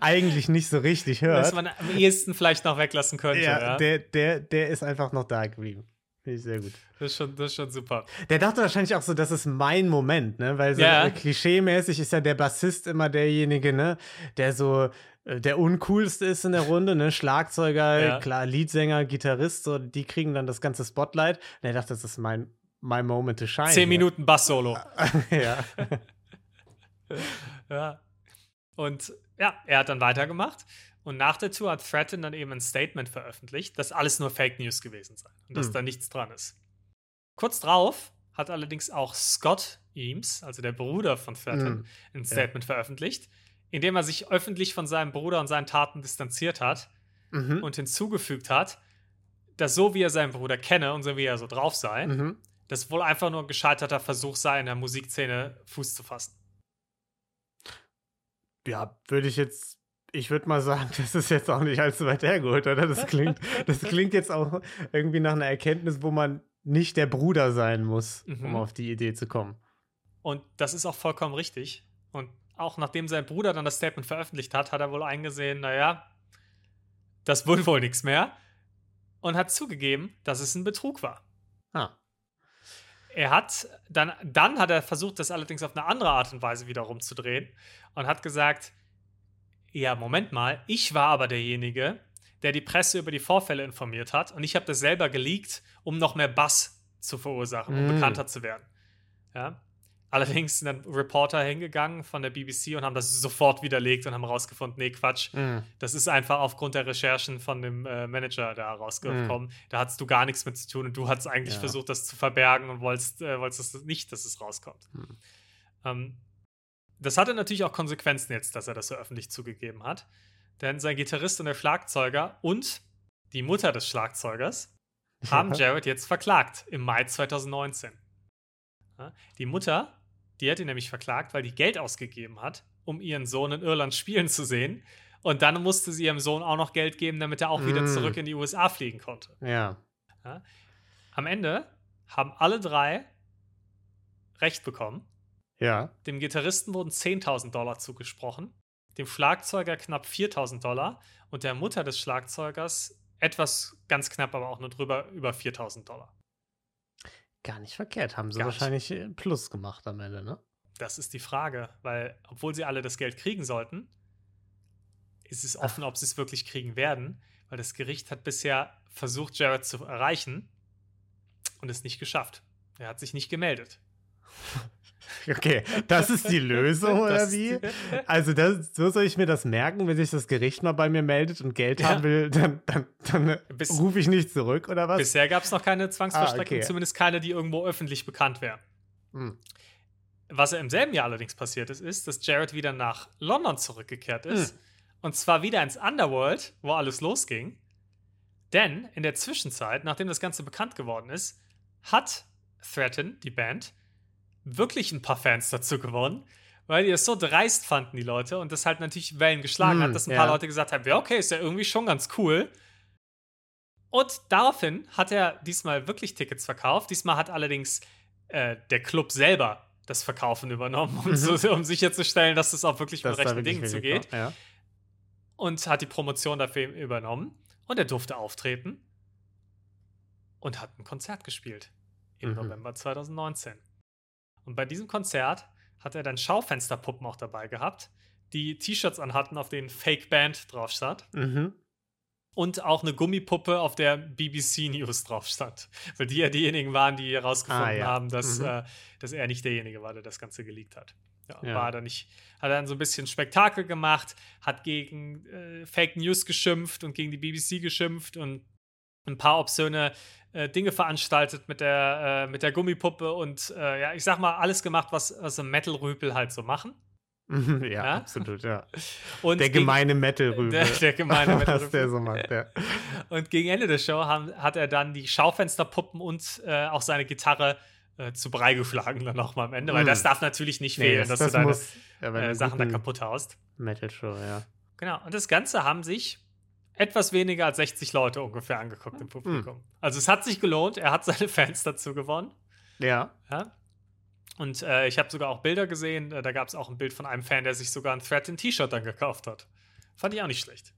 eigentlich nicht so richtig hört. Was man am ehesten vielleicht noch weglassen könnte. Ja, ja. Der, der, der ist einfach noch da geblieben. Finde ich sehr gut. Das ist, schon, das ist schon super. Der dachte wahrscheinlich auch so, das ist mein Moment, ne? Weil so ja. klischeemäßig ist ja der Bassist immer derjenige, ne? Der so der uncoolste ist in der Runde, ne? Schlagzeuger, ja. klar, Leadsänger, Gitarrist, so, die kriegen dann das ganze Spotlight. Und er dachte, das ist mein, mein Moment to shine. Zehn Minuten Bass-Solo. ja. ja. Und ja, er hat dann weitergemacht. Und nach der Tour hat Threaten dann eben ein Statement veröffentlicht, dass alles nur Fake News gewesen sei und dass mhm. da nichts dran ist. Kurz drauf hat allerdings auch Scott Eames, also der Bruder von Threaten, mhm. ein Statement ja. veröffentlicht, indem er sich öffentlich von seinem Bruder und seinen Taten distanziert hat mhm. und hinzugefügt hat, dass so wie er seinen Bruder kenne und so wie er so drauf sei, mhm. das wohl einfach nur ein gescheiterter Versuch sei, in der Musikszene Fuß zu fassen. Ja, würde ich jetzt, ich würde mal sagen, das ist jetzt auch nicht allzu weit hergeholt, oder? Das klingt, das klingt jetzt auch irgendwie nach einer Erkenntnis, wo man nicht der Bruder sein muss, mhm. um auf die Idee zu kommen. Und das ist auch vollkommen richtig. Und auch nachdem sein Bruder dann das Statement veröffentlicht hat, hat er wohl eingesehen, naja, das wurde wohl nichts mehr. Und hat zugegeben, dass es ein Betrug war. Ah. Er hat dann, dann hat er versucht, das allerdings auf eine andere Art und Weise wieder rumzudrehen und hat gesagt, ja, Moment mal, ich war aber derjenige, der die Presse über die Vorfälle informiert hat und ich habe das selber geleakt, um noch mehr Bass zu verursachen, um mm. bekannter zu werden. Ja. Allerdings sind dann Reporter hingegangen von der BBC und haben das sofort widerlegt und haben rausgefunden, nee, Quatsch, mm. das ist einfach aufgrund der Recherchen von dem äh, Manager da rausgekommen. Mm. Da hattest du gar nichts mit zu tun und du hattest eigentlich ja. versucht, das zu verbergen und wolltest, äh, wolltest das nicht, dass es rauskommt. Mm. Ähm, das hatte natürlich auch Konsequenzen jetzt, dass er das so öffentlich zugegeben hat. Denn sein Gitarrist und der Schlagzeuger und die Mutter des Schlagzeugers haben Jared jetzt verklagt im Mai 2019. Die Mutter die hat ihn nämlich verklagt, weil die Geld ausgegeben hat, um ihren Sohn in Irland spielen zu sehen. Und dann musste sie ihrem Sohn auch noch Geld geben, damit er auch wieder mm. zurück in die USA fliegen konnte. Ja. ja. Am Ende haben alle drei Recht bekommen. Ja. Dem Gitarristen wurden 10.000 Dollar zugesprochen, dem Schlagzeuger knapp 4.000 Dollar und der Mutter des Schlagzeugers etwas ganz knapp, aber auch nur drüber, über 4.000 Dollar. Gar nicht verkehrt. Haben sie Gar wahrscheinlich nicht. Äh, Plus gemacht am Ende, ne? Das ist die Frage, weil, obwohl sie alle das Geld kriegen sollten, ist es offen, Ach. ob sie es wirklich kriegen werden, weil das Gericht hat bisher versucht, Jared zu erreichen und es nicht geschafft. Er hat sich nicht gemeldet. Okay, das ist die Lösung oder wie? Also das, so soll ich mir das merken, wenn sich das Gericht mal bei mir meldet und Geld ja. haben will, dann, dann, dann rufe ich nicht zurück oder was? Bisher gab es noch keine Zwangsverstreckung, ah, okay. zumindest keine, die irgendwo öffentlich bekannt wäre. Hm. Was im selben Jahr allerdings passiert ist, ist, dass Jared wieder nach London zurückgekehrt ist. Hm. Und zwar wieder ins Underworld, wo alles losging. Denn in der Zwischenzeit, nachdem das Ganze bekannt geworden ist, hat Threaten, die Band, wirklich ein paar Fans dazu gewonnen, weil die es so dreist fanden, die Leute, und das halt natürlich Wellen geschlagen mm, hat, dass ein ja. paar Leute gesagt haben: Ja, okay, ist ja irgendwie schon ganz cool. Und daraufhin hat er diesmal wirklich Tickets verkauft. Diesmal hat allerdings äh, der Club selber das Verkaufen übernommen, um, mhm. so, um sicherzustellen, dass es auch wirklich das mit rechten Dingen zugeht. Ja. Und hat die Promotion dafür übernommen. Und er durfte auftreten und hat ein Konzert gespielt im mhm. November 2019. Und bei diesem Konzert hat er dann Schaufensterpuppen auch dabei gehabt, die T-Shirts anhatten, auf denen Fake Band drauf stand. Mhm. Und auch eine Gummipuppe, auf der BBC News drauf stand. Weil die ja diejenigen waren, die herausgefunden ah, ja. haben, dass, mhm. äh, dass er nicht derjenige war, der das Ganze geleakt hat. Ja, ja. War dann nicht, hat dann so ein bisschen Spektakel gemacht, hat gegen äh, Fake News geschimpft und gegen die BBC geschimpft und ein paar obszöne äh, Dinge veranstaltet mit der, äh, mit der Gummipuppe und äh, ja, ich sag mal, alles gemacht, was, was Metal-Rüpel halt so machen. ja, ja, absolut, ja. Und der gemeine Metal-Rüpel. Der, der, gemeine Metal-Rüpel. was der so macht, ja. Und gegen Ende der Show haben, hat er dann die Schaufensterpuppen und äh, auch seine Gitarre äh, zu Brei geschlagen dann nochmal am Ende, weil mm. das darf natürlich nicht fehlen, nee, das, dass das du deine muss, ja, Sachen da kaputt haust. Metal-Show, ja. Genau, und das Ganze haben sich etwas weniger als 60 Leute ungefähr angeguckt im Publikum. Mhm. Also es hat sich gelohnt, er hat seine Fans dazu gewonnen. Ja. ja? Und äh, ich habe sogar auch Bilder gesehen, äh, da gab es auch ein Bild von einem Fan, der sich sogar ein Threat in T-Shirt dann gekauft hat. Fand ich auch nicht schlecht.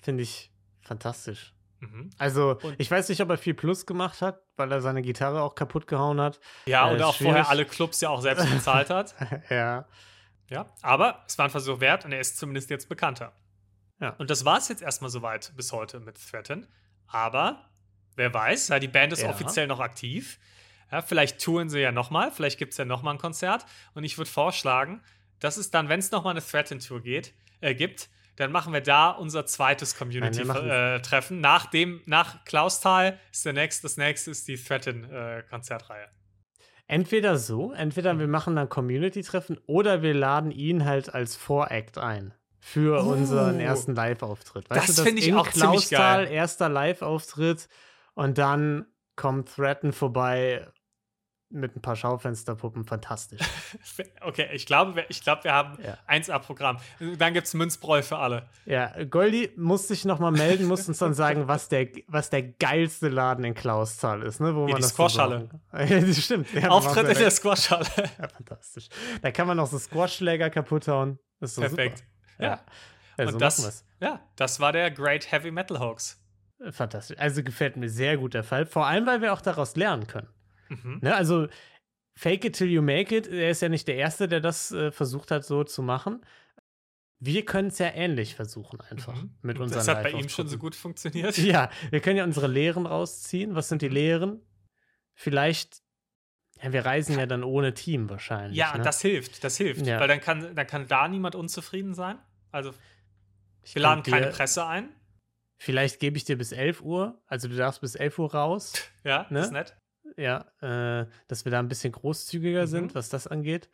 Finde ich fantastisch. Mhm. Also, und ich weiß nicht, ob er viel Plus gemacht hat, weil er seine Gitarre auch kaputt gehauen hat. Ja, äh, und auch schwierig. vorher alle Clubs ja auch selbst bezahlt hat. ja. Ja, aber es war ein Versuch wert und er ist zumindest jetzt bekannter. Ja. Und das war es jetzt erstmal soweit bis heute mit Threaten. Aber wer weiß, ja, die Band ist ja. offiziell noch aktiv. Ja, vielleicht touren sie ja nochmal, vielleicht gibt es ja nochmal ein Konzert. Und ich würde vorschlagen, dass es dann, wenn es nochmal eine Threaten-Tour äh, gibt, dann machen wir da unser zweites Community-Treffen. Äh, nach dem, nach Klausthal ist der nächste, das nächste ist die Threaten-Konzertreihe. Äh, entweder so, entweder wir machen dann Community-Treffen oder wir laden ihn halt als Voract ein für uh, unseren ersten Live-Auftritt. Das finde ich auch ziemlich geil. erster Live-Auftritt und dann kommt Threaten vorbei mit ein paar Schaufensterpuppen. Fantastisch. okay, ich glaube, ich glaube, wir haben ja. 1A-Programm. Dann gibt es Münzbräu für alle. Ja, Goldi muss sich noch mal melden, muss uns dann sagen, was der, was der geilste Laden in Klausthal ist. Ne, wo ja, man die Squashhalle. Ja, das stimmt. Ja, Auftritt in der Squashhalle. Ja, fantastisch. Da kann man noch so Squashschläger kaputt hauen. Das Perfekt. Super. Ja. ja. Und das, ja, das war der Great Heavy Metal Hoax. Fantastisch. Also gefällt mir sehr gut der Fall. Vor allem, weil wir auch daraus lernen können. Mhm. Ne, also Fake it till you make it. Er ist ja nicht der Erste, der das äh, versucht hat, so zu machen. Wir können es ja ähnlich versuchen, einfach mhm. mit unseren Das hat bei ihm schon so gut funktioniert. Ja, wir können ja unsere Lehren rausziehen. Was sind die Lehren? vielleicht ja, wir reisen ja dann ohne Team wahrscheinlich. Ja, ne? das hilft, das hilft. Ja. Weil dann kann, dann kann da niemand unzufrieden sein. Also, Ich wir laden keine dir- Presse ein. Vielleicht gebe ich dir bis 11 Uhr, also du darfst bis 11 Uhr raus. Ja, Ne? das ist nett. Ja, äh, dass wir da ein bisschen großzügiger Mhm. sind, was das angeht.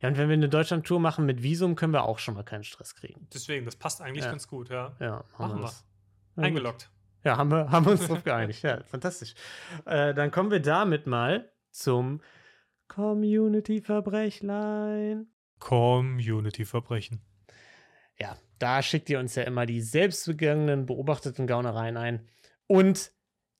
Ja, und wenn wir eine Deutschland-Tour machen mit Visum, können wir auch schon mal keinen Stress kriegen. Deswegen, das passt eigentlich Ja. ganz gut, ja. Ja, Machen wir. das. Ja, gut. Eingeloggt. Ja, haben wir, haben wir uns drauf geeinigt. Ja, fantastisch. Äh, dann kommen wir damit mal zum Community-Verbrechlein. Community-Verbrechen. Da schickt ihr uns ja immer die selbstbegangenen, beobachteten Gaunereien ein. Und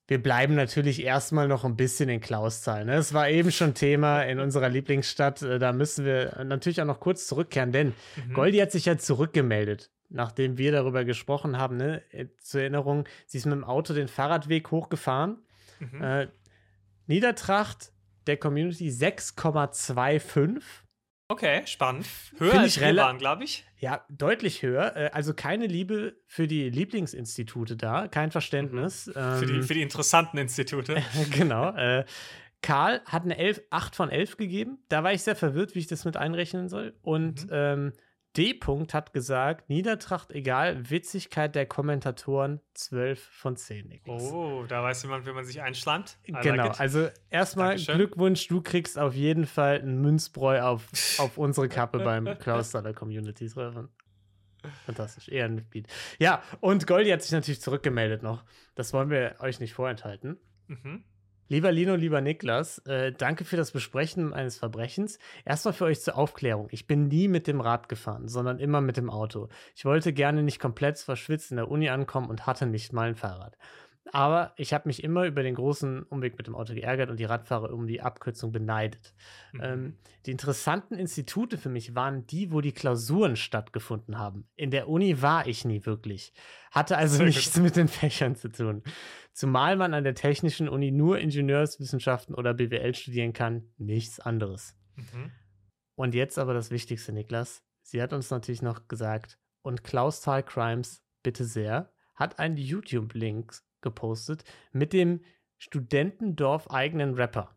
wir bleiben natürlich erstmal noch ein bisschen in Klausthal. Ne? Es war eben schon Thema in unserer Lieblingsstadt. Äh, Da müssen wir natürlich auch noch kurz zurückkehren, denn Mhm. Goldi hat sich ja zurückgemeldet, nachdem wir darüber gesprochen haben. Ne? Äh, Zur Erinnerung, sie ist mit dem Auto den Fahrradweg hochgefahren. Mhm. Äh, Niedertracht der Community 6,25. Okay, spannend. Höher Find als ich wir waren, glaube ich. Ja, deutlich höher. Äh, Also keine Liebe für die Lieblingsinstitute da, kein Verständnis. Für die, Ähm, für die interessanten Institute. genau. Äh, Karl hat eine 11, 8 von 11 gegeben. Da war ich sehr verwirrt, wie ich das mit einrechnen soll. Und Mhm. ähm, D. -Punkt hat gesagt, Niedertracht egal, Witzigkeit der Kommentatoren 12 von 10. Niklas. Oh, da weiß jemand, wie man sich. I like Genau, it. also erstmal Dankeschön. Glückwunsch, du kriegst auf jeden Fall einen Münzbräu auf, auf unsere Kappe beim Klausthaler Community Treffen. Fantastisch, Ehrenmitglied. Ja, und Goldi hat sich natürlich zurückgemeldet noch. Das wollen wir euch nicht vorenthalten. Mhm. Lieber Lino, lieber Niklas, äh, danke für das Besprechen eines Verbrechens. Erstmal für euch zur Aufklärung. Ich bin nie mit dem Rad gefahren, sondern immer mit dem Auto. Ich wollte gerne nicht komplett verschwitzt in der Uni ankommen und hatte nicht mal ein Fahrrad. Aber ich habe mich immer über den großen Umweg mit dem Auto geärgert und die Radfahrer um die Abkürzung beneidet. Mhm. Ähm, die interessanten Institute für mich waren die, wo die Klausuren stattgefunden haben. In der Uni war ich nie wirklich. Hatte also nichts mit den Fächern zu tun. Zumal man an der Technischen Uni nur Ingenieurswissenschaften oder BWL studieren kann, nichts anderes. Mhm. Und jetzt aber das Wichtigste, Niklas. Sie hat uns natürlich noch gesagt, und Klausthal Crimes, bitte sehr, hat einen YouTube-Link gepostet mit dem Studentendorf eigenen Rapper.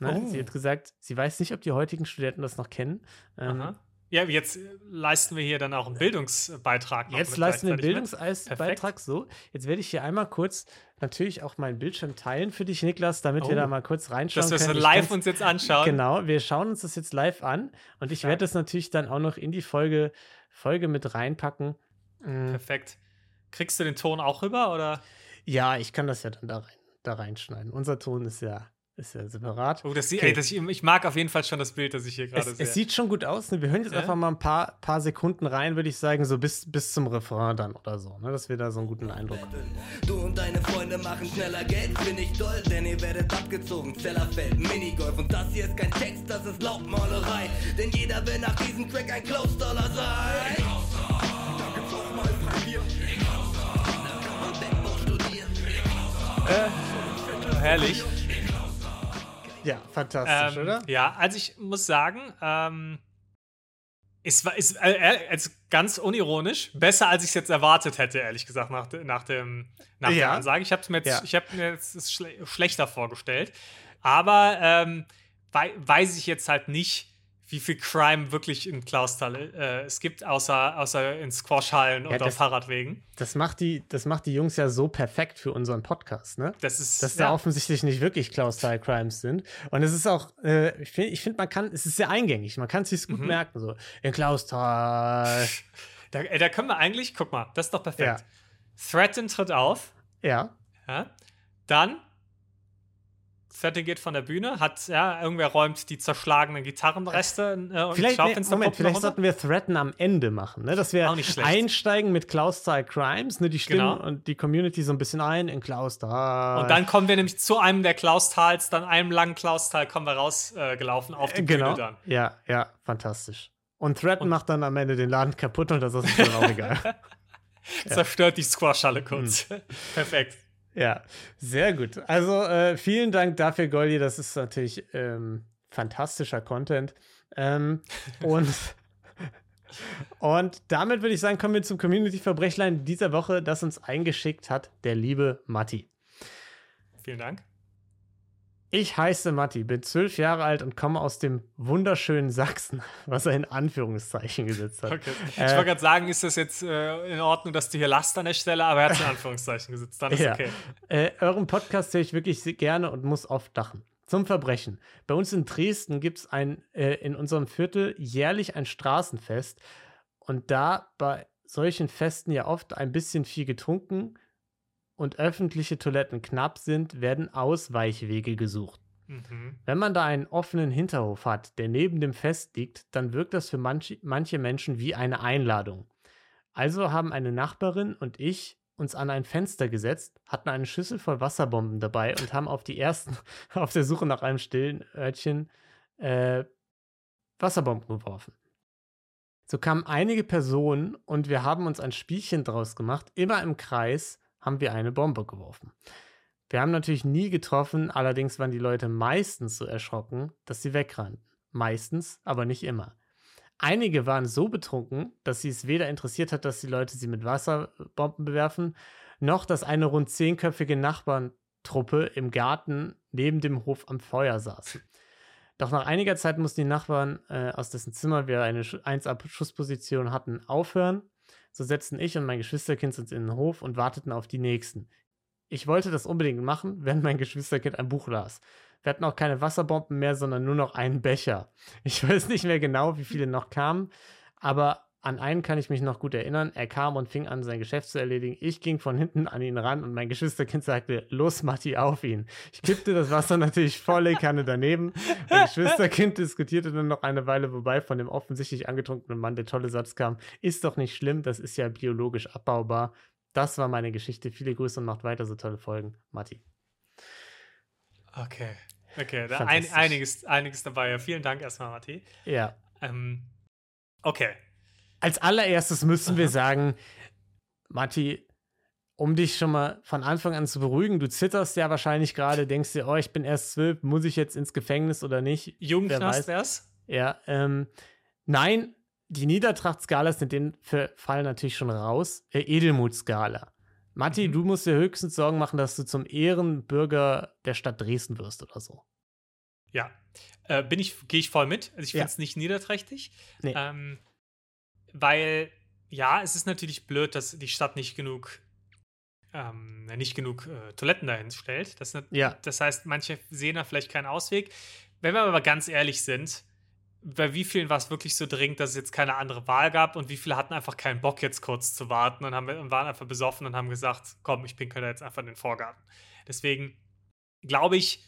Ne? Oh. Sie hat gesagt, sie weiß nicht, ob die heutigen Studenten das noch kennen. Ähm. Ja, jetzt äh, leisten wir hier dann auch einen Bildungsbeitrag. Jetzt leisten wir einen mit. Bildungsbeitrag so. Jetzt werde ich hier einmal kurz natürlich auch meinen Bildschirm teilen für dich, Niklas, damit wir Oh. da mal kurz reinschauen Dass wir es können. Ich live uns jetzt anschauen. Genau, wir schauen uns das jetzt live an und ich Ja. werde das natürlich dann auch noch in die Folge, Folge mit reinpacken. Mm, Perfekt. Kriegst du den Ton auch rüber oder? Ja, ich kann das ja dann da, rein, da reinschneiden. Unser Ton ist ja, ist ja separat. Oh, das, sieht- Okay. ey, das, ich, ich mag auf jeden Fall schon das Bild, das ich hier gerade sehe. es sieht schon gut aus. Ne? Wir hören jetzt Ja. einfach mal ein paar, paar Sekunden rein, würde ich sagen, so bis, bis zum Refrain dann oder so, ne? dass wir da so einen guten Eindruck haben. Du und deine Freunde machen schneller Geld, bin ich toll, denn ihr werdet abgezogen. Zellerfeld, Minigolf und das hier ist kein Text, das ist Laubmalerei. Denn jeder will nach diesem Track ein Close-Dollar sein. Herrlich. Ja, fantastisch, Ähm, oder? Ja, also ich muss sagen, ähm, es war ist, äh, äh, also ganz unironisch besser, als ich es jetzt erwartet hätte, ehrlich gesagt, nach, nach, dem, nach Ja. der Ansage. Ich habe mir jetzt, Ja. ich hab mir jetzt schle schlechter vorgestellt. Aber ähm, wei weiß ich jetzt halt nicht, wie viel Crime wirklich in Klausthal äh, es gibt, außer, außer in Squashhallen und das- auf Fahrradwegen. Das macht, die, das macht die Jungs ja so perfekt für unseren Podcast, ne? Das ist dass da ja, offensichtlich nicht wirklich Klaus-Style Crimes sind. Und es ist auch, äh, ich finde, ich find, man kann, es ist sehr eingängig, man kann es sich gut Mhm. merken, so. In Klaus-Style. da, ey, da können wir eigentlich, guck mal, das ist doch perfekt. Ja. Threaten tritt auf. Ja, Ja. Dann Threaten geht von der Bühne, hat, ja, irgendwer räumt die zerschlagenen Gitarrenreste äh, und vielleicht, nee, Moment, vielleicht sollten wir Threaten am Ende machen, ne? Dass wir einsteigen mit Klaus-Style Crimes, ne? Die Stimmen Genau. und die Community so ein bisschen ein in Klaus-Style. Und dann kommen wir nämlich zu einem der Klaustals, dann einem langen Klaustal kommen wir rausgelaufen äh, gelaufen auf die Äh, genau. Bühne dann. Ja, ja, fantastisch. Und Threaten Und- macht dann am Ende den Laden kaputt und das ist uns dann auch egal. Zerstört die Squashhalle kurz. Hm. Perfekt. Ja, sehr gut. Also äh, vielen Dank dafür, Goldi. Das ist natürlich ähm, fantastischer Content. Ähm, und, und damit würde ich sagen, kommen wir zum Community-Verbrechlein dieser Woche, das uns eingeschickt hat, der liebe Matti. Vielen Dank. Ich heiße Matti, bin zwölf Jahre alt und komme aus dem wunderschönen Sachsen, was er in Anführungszeichen gesetzt hat. Okay. Ich äh, wollte gerade sagen, ist das jetzt äh, in Ordnung, dass du hier last an der Stelle, aber er hat es in Anführungszeichen gesetzt. Dann ist ja. okay. Äh, euren Podcast höre ich wirklich gerne und muss oft lachen. Zum Verbrechen. Bei uns in Dresden gibt es äh, in unserem Viertel jährlich ein Straßenfest. Und da bei solchen Festen ja oft ein bisschen viel getrunken und öffentliche Toiletten knapp sind, werden Ausweichwege gesucht. Mhm. Wenn man da einen offenen Hinterhof hat, der neben dem Fest liegt, dann wirkt das für manche, manche Menschen wie eine Einladung. Also haben eine Nachbarin und ich uns an ein Fenster gesetzt, hatten eine Schüssel voll Wasserbomben dabei und haben auf die ersten, auf der Suche nach einem stillen Örtchen, äh, Wasserbomben geworfen. So kamen einige Personen und wir haben uns ein Spielchen draus gemacht, immer im Kreis, haben wir eine Bombe geworfen. Wir haben natürlich nie getroffen, allerdings waren die Leute meistens so erschrocken, dass sie wegrannten. Meistens, aber nicht immer. Einige waren so betrunken, dass sie es weder interessiert hat, dass die Leute sie mit Wasserbomben bewerfen, noch dass eine rund zehnköpfige Nachbarntruppe im Garten neben dem Hof am Feuer saßen. Doch nach einiger Zeit mussten die Nachbarn, äh, aus dessen Zimmer wir eine 1-Ab-Schussposition hatten, aufhören so setzten ich und mein Geschwisterkind uns in den Hof und warteten auf die nächsten. Ich wollte das unbedingt machen, während mein Geschwisterkind ein Buch las. Wir hatten auch keine Wasserbomben mehr, sondern nur noch einen Becher. Ich weiß nicht mehr genau, wie viele noch kamen, aber an einen kann ich mich noch gut erinnern. Er kam und fing an, sein Geschäft zu erledigen. Ich ging von hinten an ihn ran und mein Geschwisterkind sagte, los Matti, auf ihn. Ich kippte das Wasser natürlich volle Kanne daneben. Mein Geschwisterkind diskutierte dann noch eine Weile, wobei von dem offensichtlich angetrunkenen Mann der tolle Satz kam, ist doch nicht schlimm, das ist ja biologisch abbaubar. Das war meine Geschichte. Viele Grüße und macht weiter so tolle Folgen. Matti. Okay. Okay, da ein, einiges, einiges dabei. Vielen Dank erstmal, Matti. Ja. Ähm, okay, als allererstes müssen wir sagen, Matti, um dich schon mal von Anfang an zu beruhigen, du zitterst ja wahrscheinlich gerade, denkst dir, oh, ich bin erst zwölf, muss ich jetzt ins Gefängnis oder nicht? Jugendknast wär's? Ja, ähm, nein, die Niedertracht-Skala ist in dem Fall natürlich schon raus. Äh, Edelmut-Skala. Matti, mhm. du musst dir höchstens Sorgen machen, dass du zum Ehrenbürger der Stadt Dresden wirst oder so. Ja, äh, bin ich, gehe ich voll mit. Also ich finde es ja. nicht niederträchtig. Nee. Ähm, weil ja, es ist natürlich blöd, dass die Stadt nicht genug ähm, nicht genug äh, Toiletten dahin stellt. Das, ja. das heißt, manche sehen da vielleicht keinen Ausweg. Wenn wir aber ganz ehrlich sind, bei wie vielen war es wirklich so dringend, dass es jetzt keine andere Wahl gab und wie viele hatten einfach keinen Bock, jetzt kurz zu warten und, haben, und waren einfach besoffen und haben gesagt, komm, ich pinkel da jetzt einfach in den Vorgarten. Deswegen glaube ich,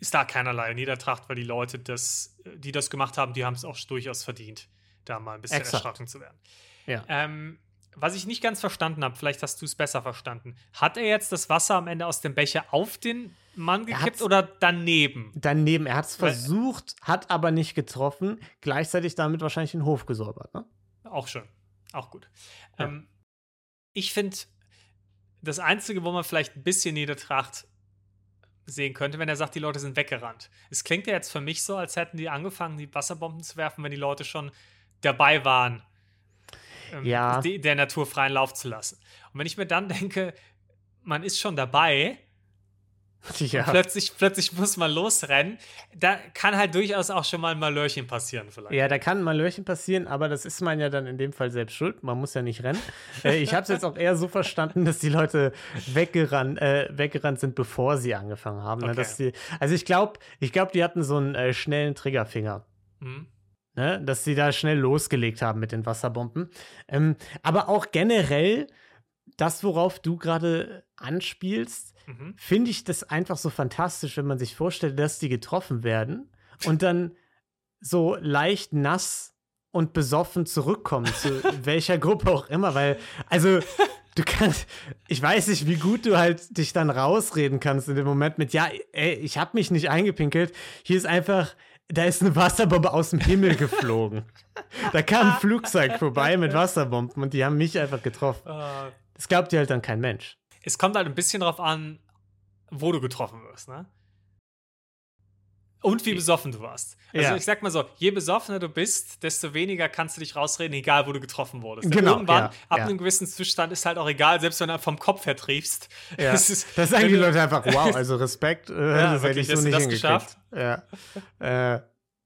ist da keinerlei Niedertracht, weil die Leute, das, die das gemacht haben, die haben es auch durchaus verdient da mal ein bisschen Exakt. erschrocken zu werden. Ja. Ähm, was ich nicht ganz verstanden habe, vielleicht hast du es besser verstanden. Hat er jetzt das Wasser am Ende aus dem Becher auf den Mann gekippt oder daneben? Daneben. Er hat es versucht, hat aber nicht getroffen. Gleichzeitig damit wahrscheinlich den Hof gesäubert, ne? Auch schön. Auch gut. Ja. Ähm, ich finde, das Einzige, wo man vielleicht ein bisschen Niedertracht sehen könnte, wenn er sagt, die Leute sind weggerannt. Es klingt ja jetzt für mich so, als hätten die angefangen, die Wasserbomben zu werfen, wenn die Leute schon dabei waren, ähm, ja. die, der Natur freien Lauf zu lassen. Und wenn ich mir dann denke, man ist schon dabei, ja. plötzlich, plötzlich muss man losrennen. Da kann halt durchaus auch schon mal ein Malörchen passieren, vielleicht. Ja, da kann ein Malörchen passieren, aber das ist man ja dann in dem Fall selbst schuld. Man muss ja nicht rennen. äh, ich habe es jetzt auch eher so verstanden, dass die Leute weggerannt, äh, weggerannt sind, bevor sie angefangen haben. Ne? Okay. Die, also ich glaube, ich glaub, die hatten so einen äh, schnellen Triggerfinger. Mhm ne, dass sie da schnell losgelegt haben mit den Wasserbomben. Ähm, aber auch generell, das, worauf du gerade anspielst, mhm. finde ich das einfach so fantastisch, wenn man sich vorstellt, dass die getroffen werden und dann so leicht nass und besoffen zurückkommen, zu welcher Gruppe auch immer, weil, also, du kannst, ich weiß nicht, wie gut du halt dich dann rausreden kannst in dem Moment mit, ja, ey, ich habe mich nicht eingepinkelt, hier ist einfach da ist eine Wasserbombe aus dem Himmel geflogen. da kam ein Flugzeug vorbei mit Wasserbomben und die haben mich einfach getroffen. Ah. Das glaubt dir halt dann kein Mensch. Es kommt halt ein bisschen drauf an, wo du getroffen wirst, ne? Und wie besoffen du warst. Also Ja. ich sag mal so, je besoffener du bist, desto weniger kannst du dich rausreden, egal wo du getroffen wurdest. Genau, Irgendwann, ja, ab ja. einem gewissen Zustand ist halt auch egal, selbst wenn du vom Kopf her triefst. Ja. Das ist, Das sagen die du- Leute einfach, wow, also Respekt, äh, das hätte ich so nicht das hingekriegt. Ja. Äh,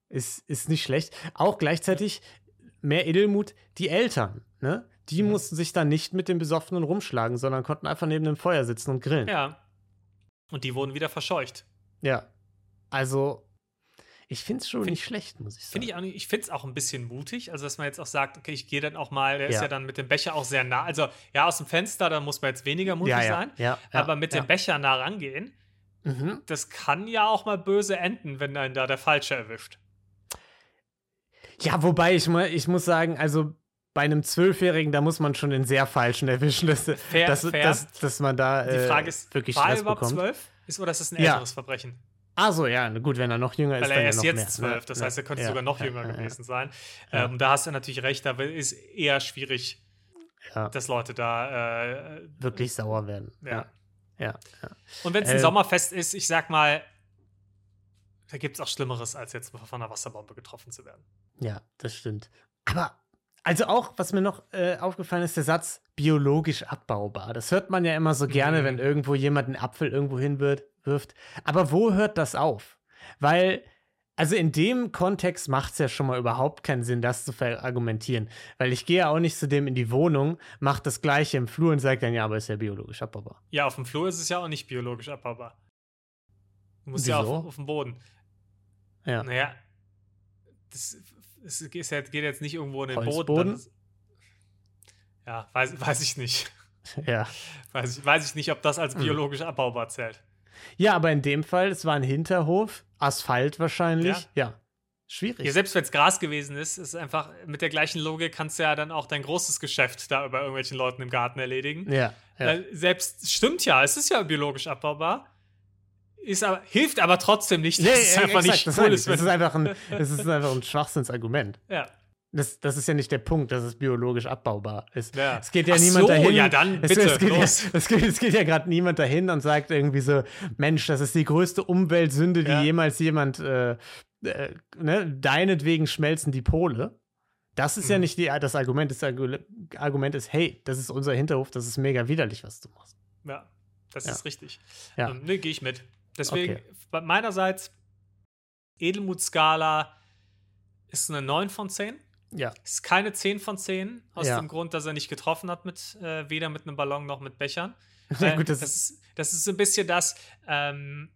ist, ist nicht schlecht. Auch gleichzeitig mehr Edelmut, die Eltern, ne? Die Mhm. mussten sich dann nicht mit den Besoffenen rumschlagen, sondern konnten einfach neben dem Feuer sitzen und grillen. Ja. Und die wurden wieder verscheucht. Ja. Also, ich finde es schon Find- nicht schlecht, muss ich sagen. Finde ich auch nicht, ich finde es auch ein bisschen mutig, also dass man jetzt auch sagt, okay, ich gehe dann auch mal, der ist Ja. ja dann mit dem Becher auch sehr nah. Also ja, aus dem Fenster, da muss man jetzt weniger mutig ja, ja, sein. ja, ja, aber mit ja. dem Becher nah rangehen, Mhm. das kann ja auch mal böse enden, wenn einen da der Falsche erwischt. Ja, wobei ich, ich muss sagen, also bei einem Zwölfjährigen, da muss man schon den sehr falschen erwischen, dass, Fair, dass, fair. dass, dass man da Die äh, Frage ist, wirklich war er Stress überhaupt bekommt. zwölf? Ist, oder ist das ein Ja. älteres Verbrechen? Ah, so, ja, gut, wenn er noch jünger ist. Weil er ja ist noch jetzt zwölf, ne? das Ja, heißt, er könnte ja, sogar noch ja, jünger ja, gewesen sein. Ja. Ähm, da hast du natürlich recht, da ist eher schwierig, Ja, dass Leute da äh, wirklich sauer werden. Ja. Ja, ja, ja. Und wenn es ein Ähm, Sommerfest ist, ich sag mal, da gibt es auch Schlimmeres, als jetzt von einer Wasserbombe getroffen zu werden. Ja, das stimmt. Aber, also auch, was mir noch äh, aufgefallen ist, der Satz biologisch abbaubar. Das hört man ja immer so gerne, Mhm. wenn irgendwo jemand einen Apfel irgendwo hinwirft. Aber wo hört das auf? Weil, also in dem Kontext macht es ja schon mal überhaupt keinen Sinn, das zu verargumentieren. Weil ich gehe ja auch nicht zu dem in die Wohnung, macht das Gleiche im Flur und sagt dann, ja, aber ist ja biologisch abbaubar. Ja, auf dem Flur ist es ja auch nicht biologisch abbaubar. Du musst ja auf, auf dem Boden. Ja. Naja, das, es ja, geht jetzt nicht irgendwo in den Boden. Holzboden? ist- Ja, weiß, weiß ich nicht. Ja. Weiß ich, weiß ich nicht, ob das als Hm. biologisch abbaubar zählt. Ja, aber in dem Fall, es war ein Hinterhof, Asphalt wahrscheinlich. Ja. Schwierig. Ja, selbst wenn es Gras gewesen ist, ist einfach mit der gleichen Logik kannst du ja dann auch dein großes Geschäft da bei irgendwelchen Leuten im Garten erledigen. ja. ja. Selbst stimmt ja, es ist ja biologisch abbaubar. Ist aber, hilft aber trotzdem nicht, dass Nee, es ja, einfach exakt, nicht das, cool ist. das ist einfach ein, das ist einfach ein Schwachsinnsargument. ja. Das, das ist ja nicht der Punkt, dass es biologisch abbaubar ist. Ja. Es geht ja Ach niemand so, dahin. ja, dann es, bitte, es geht, ja, los. es geht, es geht ja gerade niemand dahin und sagt irgendwie so: Mensch, das ist die größte Umweltsünde, die Ja. jemals jemand. Äh, äh, ne, deinetwegen schmelzen die Pole. Das ist ja Mhm. nicht die, das Argument. Das Argu- Argument ist: Hey, das ist unser Hinterhof, das ist mega widerlich, was du machst. ja, das Ja. ist richtig. Ja. Ähm, ne, gehe ich mit. Deswegen, Okay. meinerseits, Edelmut-Skala ist eine 9 von 10. Ja. Ist keine 10 von 10, aus Ja. dem Grund, dass er nicht getroffen hat mit, äh, weder mit einem Ballon noch mit Bechern. Ja, Äh, gut, das das, ist, das ist so ein bisschen das, ähm,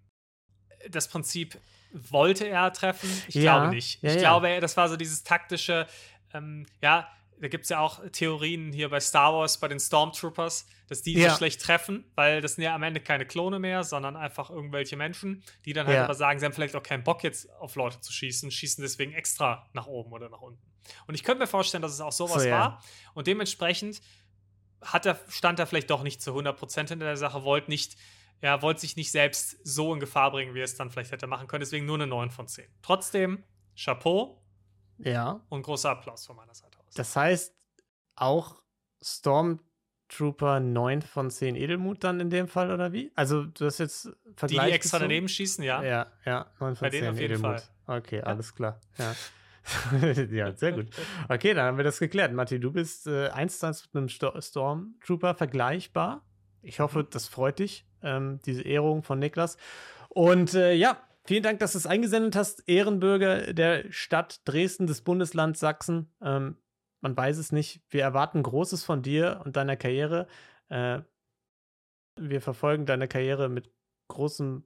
das Prinzip, wollte er treffen? Ich Ja, glaube nicht. ich glaube, das war so dieses taktische, ähm, ja, da gibt es ja auch Theorien hier bei Star Wars, bei den Stormtroopers, dass die Ja. so schlecht treffen, weil das sind ja am Ende keine Klone mehr, sondern einfach irgendwelche Menschen, die dann halt Ja. aber sagen, sie haben vielleicht auch keinen Bock jetzt auf Leute zu schießen, schießen deswegen extra nach oben oder nach unten. Und ich könnte mir vorstellen, dass es auch sowas So, ja. war. Und dementsprechend hat er, stand er vielleicht doch nicht zu 100% hinter der Sache, wollte nicht, ja, wollte sich nicht selbst so in Gefahr bringen, wie er es dann vielleicht hätte machen können. Deswegen nur eine 9 von 10. Trotzdem, Chapeau Ja. und großer Applaus von meiner Seite aus. Das heißt, auch Stormtrooper 9 von 10 Edelmut dann in dem Fall, oder wie? Also, du hast jetzt die, Vergleich die extra gezogen? daneben schießen, ja. Ja, ja, 9 von Bei 10 denen auf jeden Edelmut. Okay, alles klar. Ja. ja, sehr gut. Okay, dann haben wir das geklärt. Matti, du bist äh, 1 zu 1 mit einem Sto Stormtrooper vergleichbar. Ich hoffe, das freut dich, ähm, diese Ehrung von Niklas. Und äh, ja, vielen Dank, dass du es eingesendet hast. Ehrenbürger der Stadt Dresden, des Bundeslands Sachsen. Ähm, man weiß es nicht. Wir erwarten Großes von dir und deiner Karriere. Äh, wir verfolgen deine Karriere mit großem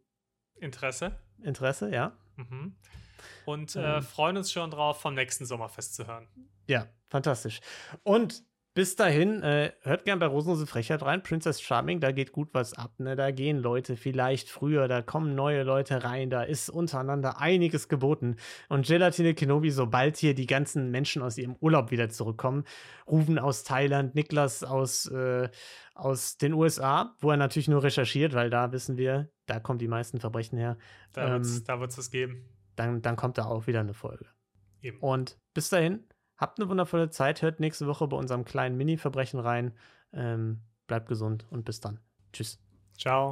Interesse. Interesse, ja. Mhm. Und äh, Ähm. freuen uns schon drauf, vom nächsten Sommerfest zu hören. Ja, fantastisch. Und bis dahin, äh, hört gern bei Rosenlose Frechheit rein. Princess Charming, da geht gut was ab. Ne? Da gehen Leute vielleicht früher, da kommen neue Leute rein, da ist untereinander einiges geboten. Und Gelatine Kenobi, sobald hier die ganzen Menschen aus ihrem Urlaub wieder zurückkommen, Rufen aus Thailand, Niklas aus, äh, aus den USA, wo er natürlich nur recherchiert, weil da wissen wir, da kommen die meisten Verbrechen her, Da Ähm. wird es da wird's es geben. dann, dann kommt da auch wieder eine Folge. Eben. Und bis dahin, habt eine wundervolle Zeit. Hört nächste Woche bei unserem kleinen Mini-Verbrechen rein. Ähm, bleibt gesund und bis dann. Tschüss. Ciao.